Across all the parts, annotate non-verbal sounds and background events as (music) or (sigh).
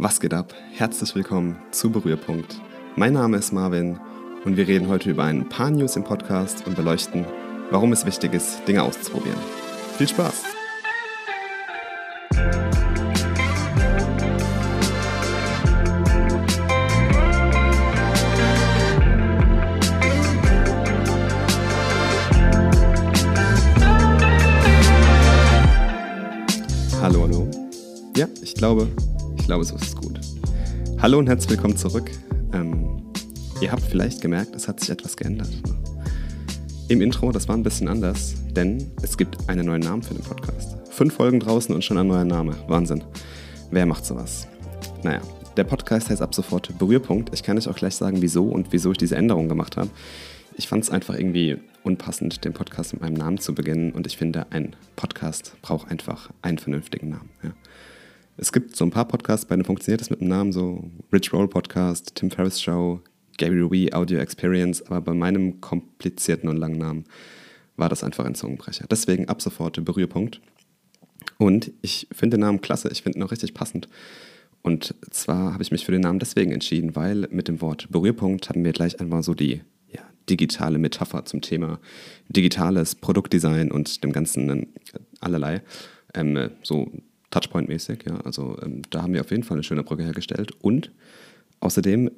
Was geht ab? Herzlich willkommen zu Berührpunkt. Mein Name ist Marvin und wir reden heute über ein paar News im Podcast und beleuchten, warum es wichtig ist, Dinge auszuprobieren. Viel Spaß! Hallo, hallo. Ja, ich glaube, glaube, so ist es gut. Hallo und herzlich willkommen zurück. Ähm, ihr habt vielleicht gemerkt, es hat sich etwas geändert. Im Intro, das war ein bisschen anders, denn es gibt einen neuen Namen für den Podcast. Fünf Folgen draußen und schon ein neuer Name. Wahnsinn. Wer macht sowas? Naja, der Podcast heißt ab sofort Berührpunkt. Ich kann euch auch gleich sagen, wieso und wieso ich diese Änderung gemacht habe. Ich fand es einfach irgendwie unpassend, den Podcast mit meinem Namen zu beginnen und ich finde, ein Podcast braucht einfach einen vernünftigen Namen. Ja. Es gibt so ein paar Podcasts, bei denen funktioniert das mit dem Namen, so Rich Roll Podcast, Tim Ferriss Show, Gary Wee Audio Experience, aber bei meinem komplizierten und langen Namen war das einfach ein Zungenbrecher. Deswegen ab sofort Berührpunkt. Und ich finde den Namen klasse, ich finde ihn auch richtig passend. Und zwar habe ich mich für den Namen deswegen entschieden, weil mit dem Wort Berührpunkt haben wir gleich einmal so die ja, digitale Metapher zum Thema digitales Produktdesign und dem ganzen äh, allerlei. Ähm, so Touchpoint-mäßig, ja. Also ähm, da haben wir auf jeden Fall eine schöne Brücke hergestellt. Und außerdem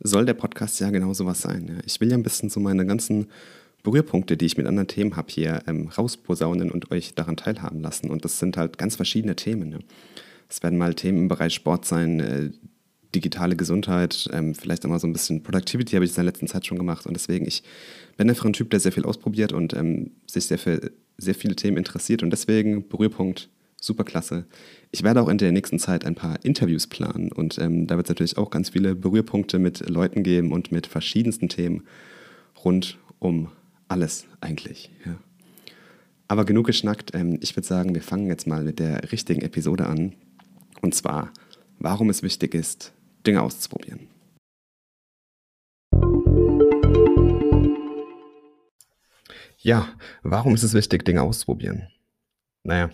soll der Podcast ja genau sowas sein. Ja. Ich will ja ein bisschen so meine ganzen Berührpunkte, die ich mit anderen Themen habe, hier ähm, rausposaunen und euch daran teilhaben lassen. Und das sind halt ganz verschiedene Themen. Ne? Es werden mal Themen im Bereich Sport sein, äh, digitale Gesundheit, ähm, vielleicht auch mal so ein bisschen Productivity habe ich in der letzten Zeit schon gemacht. Und deswegen, ich bin einfach ein Typ, der sehr viel ausprobiert und ähm, sich sehr für sehr viele Themen interessiert. Und deswegen Berührpunkt super klasse. Ich werde auch in der nächsten Zeit ein paar Interviews planen und ähm, da wird es natürlich auch ganz viele Berührpunkte mit Leuten geben und mit verschiedensten Themen rund um alles eigentlich. Ja. Aber genug geschnackt. Ähm, ich würde sagen, wir fangen jetzt mal mit der richtigen Episode an. Und zwar, warum es wichtig ist, Dinge auszuprobieren. Ja, warum ist es wichtig, Dinge auszuprobieren? Naja,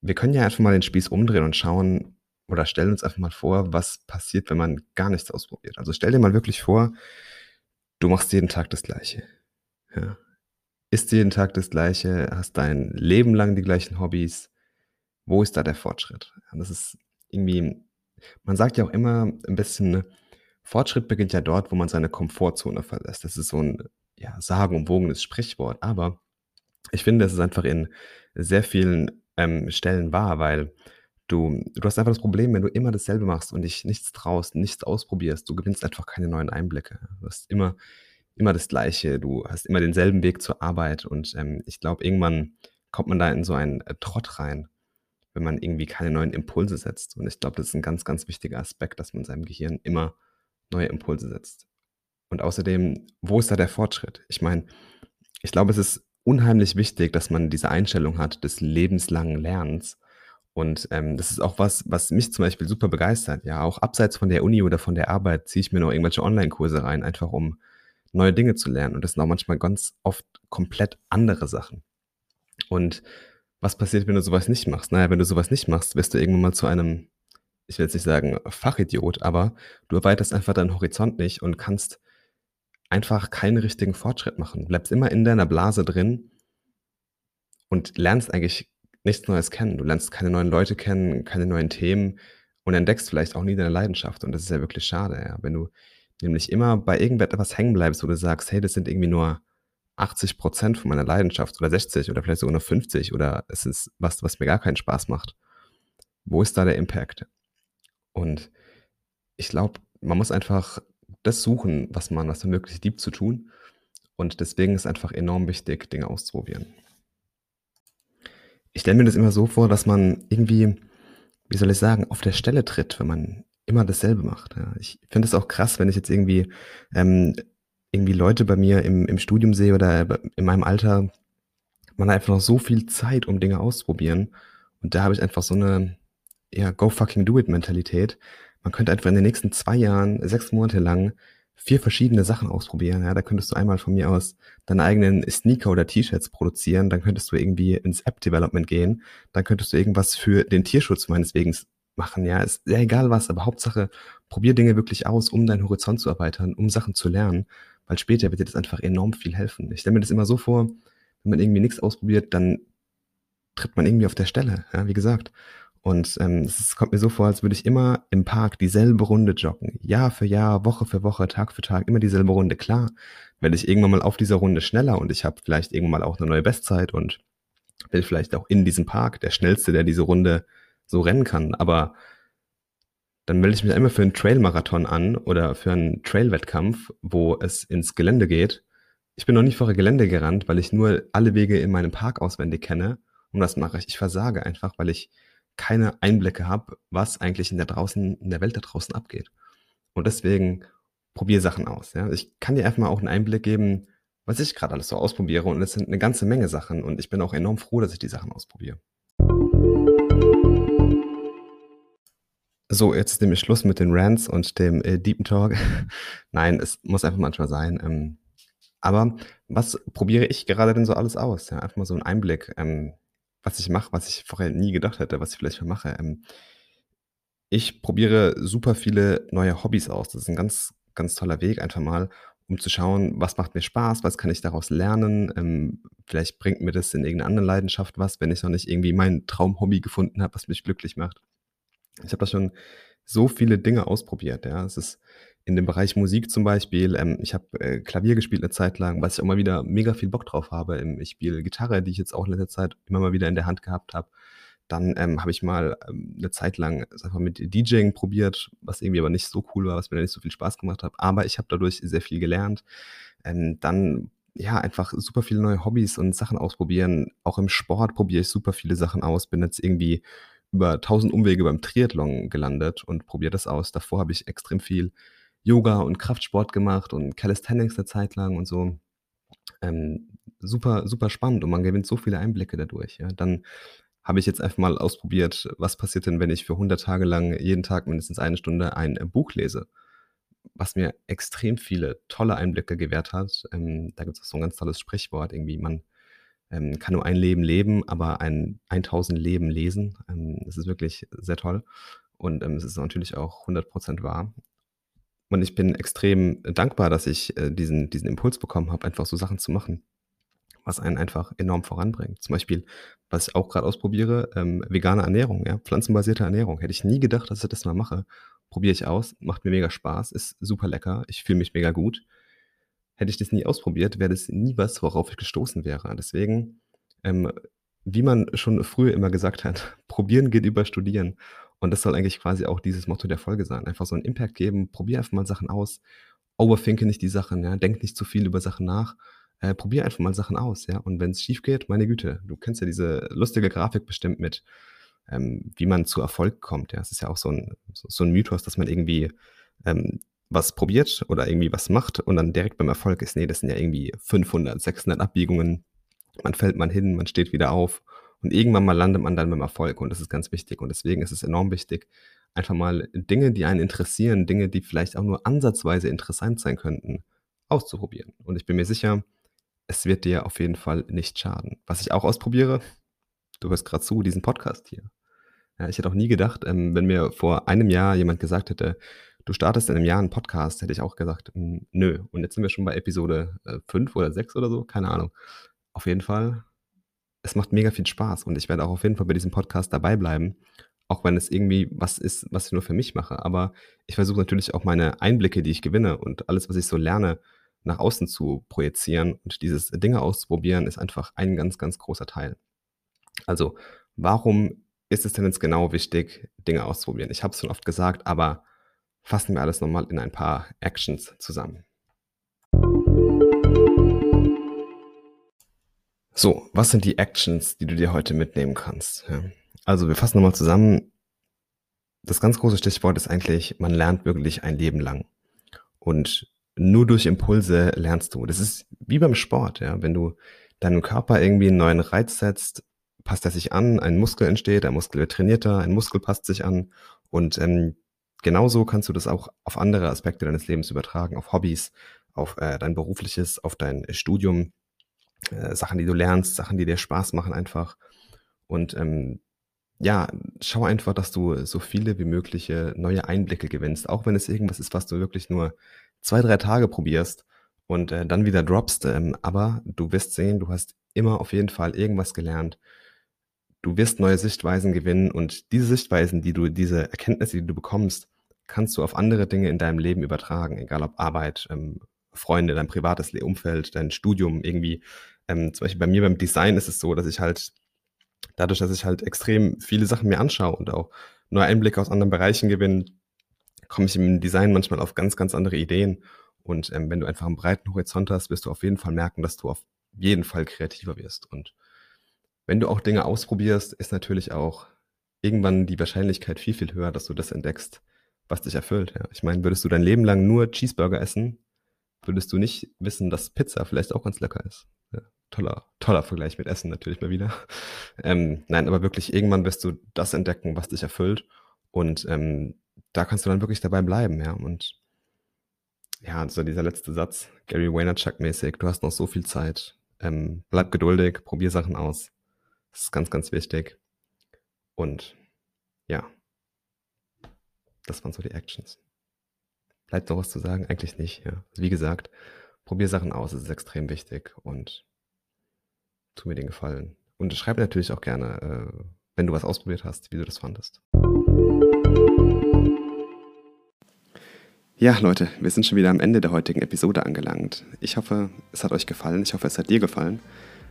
wir können ja einfach mal den Spieß umdrehen und schauen oder stellen uns einfach mal vor, was passiert, wenn man gar nichts ausprobiert. Also stell dir mal wirklich vor, du machst jeden Tag das Gleiche. Ja. Isst jeden Tag das Gleiche, hast dein Leben lang die gleichen Hobbys. Wo ist da der Fortschritt? Das ist irgendwie, man sagt ja auch immer ein bisschen, ne, Fortschritt beginnt ja dort, wo man seine Komfortzone verlässt. Das ist so ein ja, sagenumwogenes Sprichwort. Aber ich finde, es ist einfach in sehr vielen ähm, Stellen wahr, weil du, du hast einfach das Problem, wenn du immer dasselbe machst und dich nichts traust, nichts ausprobierst, du gewinnst einfach keine neuen Einblicke. Du hast immer, immer das Gleiche, du hast immer denselben Weg zur Arbeit und ähm, ich glaube, irgendwann kommt man da in so einen äh, Trott rein, wenn man irgendwie keine neuen Impulse setzt. Und ich glaube, das ist ein ganz, ganz wichtiger Aspekt, dass man seinem Gehirn immer neue Impulse setzt. Und außerdem, wo ist da der Fortschritt? Ich meine, ich glaube, es ist unheimlich wichtig, dass man diese Einstellung hat des lebenslangen Lernens. Und ähm, das ist auch was, was mich zum Beispiel super begeistert. Ja, auch abseits von der Uni oder von der Arbeit ziehe ich mir noch irgendwelche Online-Kurse rein, einfach um neue Dinge zu lernen. Und das sind auch manchmal ganz oft komplett andere Sachen. Und was passiert, wenn du sowas nicht machst? Naja, wenn du sowas nicht machst, wirst du irgendwann mal zu einem, ich will jetzt nicht sagen Fachidiot, aber du erweiterst einfach deinen Horizont nicht und kannst einfach keinen richtigen Fortschritt machen. Du bleibst immer in deiner Blase drin und lernst eigentlich nichts Neues kennen. Du lernst keine neuen Leute kennen, keine neuen Themen und entdeckst vielleicht auch nie deine Leidenschaft. Und das ist ja wirklich schade, ja. Wenn du nämlich immer bei irgendetwas hängen bleibst, wo du sagst, hey, das sind irgendwie nur 80 Prozent von meiner Leidenschaft oder 60 oder vielleicht sogar nur 50 oder es ist was, was mir gar keinen Spaß macht. Wo ist da der Impact? Und ich glaube, man muss einfach das suchen, was man, was man wirklich liebt zu tun. Und deswegen ist einfach enorm wichtig, Dinge auszuprobieren. Ich stelle mir das immer so vor, dass man irgendwie, wie soll ich sagen, auf der Stelle tritt, wenn man immer dasselbe macht. Ja. Ich finde es auch krass, wenn ich jetzt irgendwie, ähm, irgendwie Leute bei mir im, im Studium sehe oder in meinem Alter, man hat einfach noch so viel Zeit, um Dinge auszuprobieren. Und da habe ich einfach so eine, ja, go fucking do it Mentalität, man könnte einfach in den nächsten zwei Jahren, sechs Monate lang, vier verschiedene Sachen ausprobieren. Ja, da könntest du einmal von mir aus deine eigenen Sneaker oder T-Shirts produzieren, dann könntest du irgendwie ins App-Development gehen, dann könntest du irgendwas für den Tierschutz meineswegen machen, ja. Ist ja egal was, aber Hauptsache, probier Dinge wirklich aus, um deinen Horizont zu erweitern, um Sachen zu lernen, weil später wird dir das einfach enorm viel helfen. Ich stelle mir das immer so vor, wenn man irgendwie nichts ausprobiert, dann tritt man irgendwie auf der Stelle, ja, wie gesagt. Und ähm, es kommt mir so vor, als würde ich immer im Park dieselbe Runde joggen. Jahr für Jahr, Woche für Woche, Tag für Tag, immer dieselbe Runde. Klar, werde ich irgendwann mal auf dieser Runde schneller und ich habe vielleicht irgendwann mal auch eine neue Bestzeit und bin vielleicht auch in diesem Park der Schnellste, der diese Runde so rennen kann. Aber dann melde ich mich immer für einen Trailmarathon an oder für einen Trailwettkampf, wo es ins Gelände geht. Ich bin noch nie vor Gelände gerannt, weil ich nur alle Wege in meinem Park auswendig kenne. Und das mache ich. Ich versage einfach, weil ich keine Einblicke habe, was eigentlich in der draußen, in der Welt da draußen abgeht. Und deswegen probiere Sachen aus. Ja? Ich kann dir einfach mal auch einen Einblick geben, was ich gerade alles so ausprobiere. Und es sind eine ganze Menge Sachen. Und ich bin auch enorm froh, dass ich die Sachen ausprobiere. So, jetzt ist nämlich Schluss mit den Rants und dem äh, Deepen Talk. (laughs) Nein, es muss einfach manchmal sein. Ähm, aber was probiere ich gerade denn so alles aus? Ja, einfach mal so einen Einblick, ähm, was ich mache, was ich vorher nie gedacht hätte, was ich vielleicht mal mache. Ähm, ich probiere super viele neue Hobbys aus. Das ist ein ganz, ganz toller Weg, einfach mal, um zu schauen, was macht mir Spaß, was kann ich daraus lernen. Ähm, vielleicht bringt mir das in irgendeiner anderen Leidenschaft was, wenn ich noch nicht irgendwie mein Traumhobby gefunden habe, was mich glücklich macht. Ich habe da schon so viele Dinge ausprobiert, ja. Es ist in dem Bereich Musik zum Beispiel, ähm, ich habe äh, Klavier gespielt eine Zeit lang, was ich auch mal wieder mega viel Bock drauf habe. Ähm, ich spiele Gitarre, die ich jetzt auch in letzter Zeit immer mal wieder in der Hand gehabt habe. Dann ähm, habe ich mal ähm, eine Zeit lang mal, mit DJing probiert, was irgendwie aber nicht so cool war, was mir nicht so viel Spaß gemacht hat. Aber ich habe dadurch sehr viel gelernt. Ähm, dann ja, einfach super viele neue Hobbys und Sachen ausprobieren. Auch im Sport probiere ich super viele Sachen aus. Bin jetzt irgendwie über tausend Umwege beim Triathlon gelandet und probiere das aus. Davor habe ich extrem viel Yoga und Kraftsport gemacht und Calisthenics eine Zeit lang und so. Ähm, super, super spannend und man gewinnt so viele Einblicke dadurch. Ja. Dann habe ich jetzt einfach mal ausprobiert, was passiert denn, wenn ich für 100 Tage lang jeden Tag mindestens eine Stunde ein äh, Buch lese, was mir extrem viele tolle Einblicke gewährt hat. Ähm, da gibt es auch so ein ganz tolles Sprichwort, irgendwie man ähm, kann nur ein Leben leben, aber ein 1000 Leben lesen. Ähm, das ist wirklich sehr toll. Und ähm, es ist natürlich auch 100% wahr. Und ich bin extrem dankbar, dass ich äh, diesen, diesen Impuls bekommen habe, einfach so Sachen zu machen, was einen einfach enorm voranbringt. Zum Beispiel, was ich auch gerade ausprobiere, ähm, vegane Ernährung, ja, pflanzenbasierte Ernährung. Hätte ich nie gedacht, dass ich das mal mache. Probiere ich aus, macht mir mega Spaß, ist super lecker, ich fühle mich mega gut hätte ich das nie ausprobiert, wäre das nie was, worauf ich gestoßen wäre. Deswegen, ähm, wie man schon früher immer gesagt hat, (laughs) probieren geht über studieren. Und das soll eigentlich quasi auch dieses Motto der Folge sein. Einfach so einen Impact geben, probier einfach mal Sachen aus, overthinke nicht die Sachen, ja, denk nicht zu viel über Sachen nach, äh, probier einfach mal Sachen aus, ja. Und wenn es schief geht, meine Güte, du kennst ja diese lustige Grafik bestimmt mit, ähm, wie man zu Erfolg kommt, ja. Es ist ja auch so ein, so, ein Mythos, dass man irgendwie ähm, was probiert oder irgendwie was macht und dann direkt beim Erfolg ist, nee, das sind ja irgendwie 500, 600 Abbiegungen. Man fällt mal hin, man steht wieder auf und irgendwann mal landet man dann beim Erfolg und das ist ganz wichtig und deswegen ist es enorm wichtig, einfach mal Dinge, die einen interessieren, Dinge, die vielleicht auch nur ansatzweise interessant sein könnten, auszuprobieren. Und ich bin mir sicher, es wird dir auf jeden Fall nicht schaden. Was ich auch ausprobiere, du hörst gerade zu, diesen Podcast hier. Ja, ich hätte auch nie gedacht, ähm, wenn mir vor einem Jahr jemand gesagt hätte, du startest in einem Jahr einen Podcast, hätte ich auch gesagt, hm, nö. Und jetzt sind wir schon bei Episode 5 äh, oder 6 oder so, keine Ahnung. Auf jeden Fall, es macht mega viel Spaß und ich werde auch auf jeden Fall bei diesem Podcast dabei bleiben, auch wenn es irgendwie was ist, was ich nur für mich mache. Aber ich versuche natürlich auch meine Einblicke, die ich gewinne und alles, was ich so lerne, nach außen zu projizieren und dieses Dinge auszuprobieren, ist einfach ein ganz, ganz großer Teil. Also, warum ist es denn jetzt genau wichtig, Dinge auszuprobieren? Ich habe es schon oft gesagt, aber fassen wir alles nochmal in ein paar Actions zusammen. So, was sind die Actions, die du dir heute mitnehmen kannst? Ja. Also wir fassen nochmal zusammen. Das ganz große Stichwort ist eigentlich, man lernt wirklich ein Leben lang. Und nur durch Impulse lernst du. Das ist wie beim Sport, ja. Wenn du deinem Körper irgendwie einen neuen Reiz setzt, passt er sich an, ein Muskel entsteht, ein Muskel wird trainierter, ein Muskel passt sich an und ähm, genauso kannst du das auch auf andere Aspekte deines Lebens übertragen, auf Hobbys, auf äh, dein berufliches, auf dein Studium, äh, Sachen, die du lernst, Sachen, die dir Spaß machen einfach. Und ähm, ja, schau einfach, dass du so viele wie mögliche neue Einblicke gewinnst, auch wenn es irgendwas ist, was du wirklich nur zwei, drei Tage probierst und äh, dann wieder droppst. Ähm, aber du wirst sehen, du hast immer auf jeden Fall irgendwas gelernt. Du wirst neue Sichtweisen gewinnen und diese Sichtweisen, die du, diese Erkenntnisse, die du bekommst, kannst du auf andere Dinge in deinem Leben übertragen, egal ob Arbeit, ähm, Freunde, dein privates Umfeld, dein Studium irgendwie. Ähm, zum Beispiel bei mir beim Design ist es so, dass ich halt dadurch, dass ich halt extrem viele Sachen mir anschaue und auch neue Einblicke aus anderen Bereichen gewinne, komme ich im Design manchmal auf ganz, ganz andere Ideen. Und ähm, wenn du einfach einen breiten Horizont hast, wirst du auf jeden Fall merken, dass du auf jeden Fall kreativer wirst. Und wenn du auch Dinge ausprobierst, ist natürlich auch irgendwann die Wahrscheinlichkeit viel, viel höher, dass du das entdeckst, was dich erfüllt. Ja. Ich meine, würdest du dein Leben lang nur Cheeseburger essen, würdest du nicht wissen, dass Pizza vielleicht auch ganz lecker ist. Ja, toller, toller Vergleich mit Essen natürlich mal wieder. (laughs) Ähm, nein, aber wirklich irgendwann wirst du das entdecken, was dich erfüllt. Und ähm, da kannst du dann wirklich dabei bleiben, ja. Und ja, so dieser letzte Satz, Gary Vaynerchuk-mäßig, du hast noch so viel Zeit. Ähm, bleib geduldig, probier Sachen aus. Das ist ganz, ganz wichtig. Und ja, das waren so die Actions. Bleibt noch was zu sagen? Eigentlich nicht, ja. Wie gesagt, probier Sachen aus, es ist extrem wichtig und tu mir den Gefallen. Und schreib natürlich auch gerne, äh, wenn du was ausprobiert hast, wie du das fandest. Ja, Leute, wir sind schon wieder am Ende der heutigen Episode angelangt. Ich hoffe, es hat euch gefallen. Ich hoffe, es hat dir gefallen.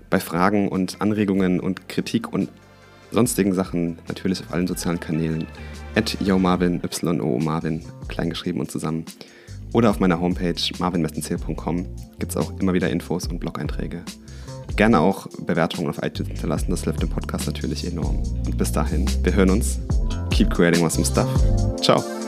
Bei Fragen und Anregungen und Kritik und sonstigen Sachen natürlich auf allen sozialen Kanälen. At YoMarvin, Y-O Marvin, kleingeschrieben und zusammen. Oder auf meiner Homepage marvinmessenzähl.com gibt es auch immer wieder Infos und Blog-Einträge. Gerne auch Bewertungen auf iTunes hinterlassen, das hilft dem Podcast natürlich enorm. Und bis dahin, wir hören uns. Keep creating awesome stuff. Ciao.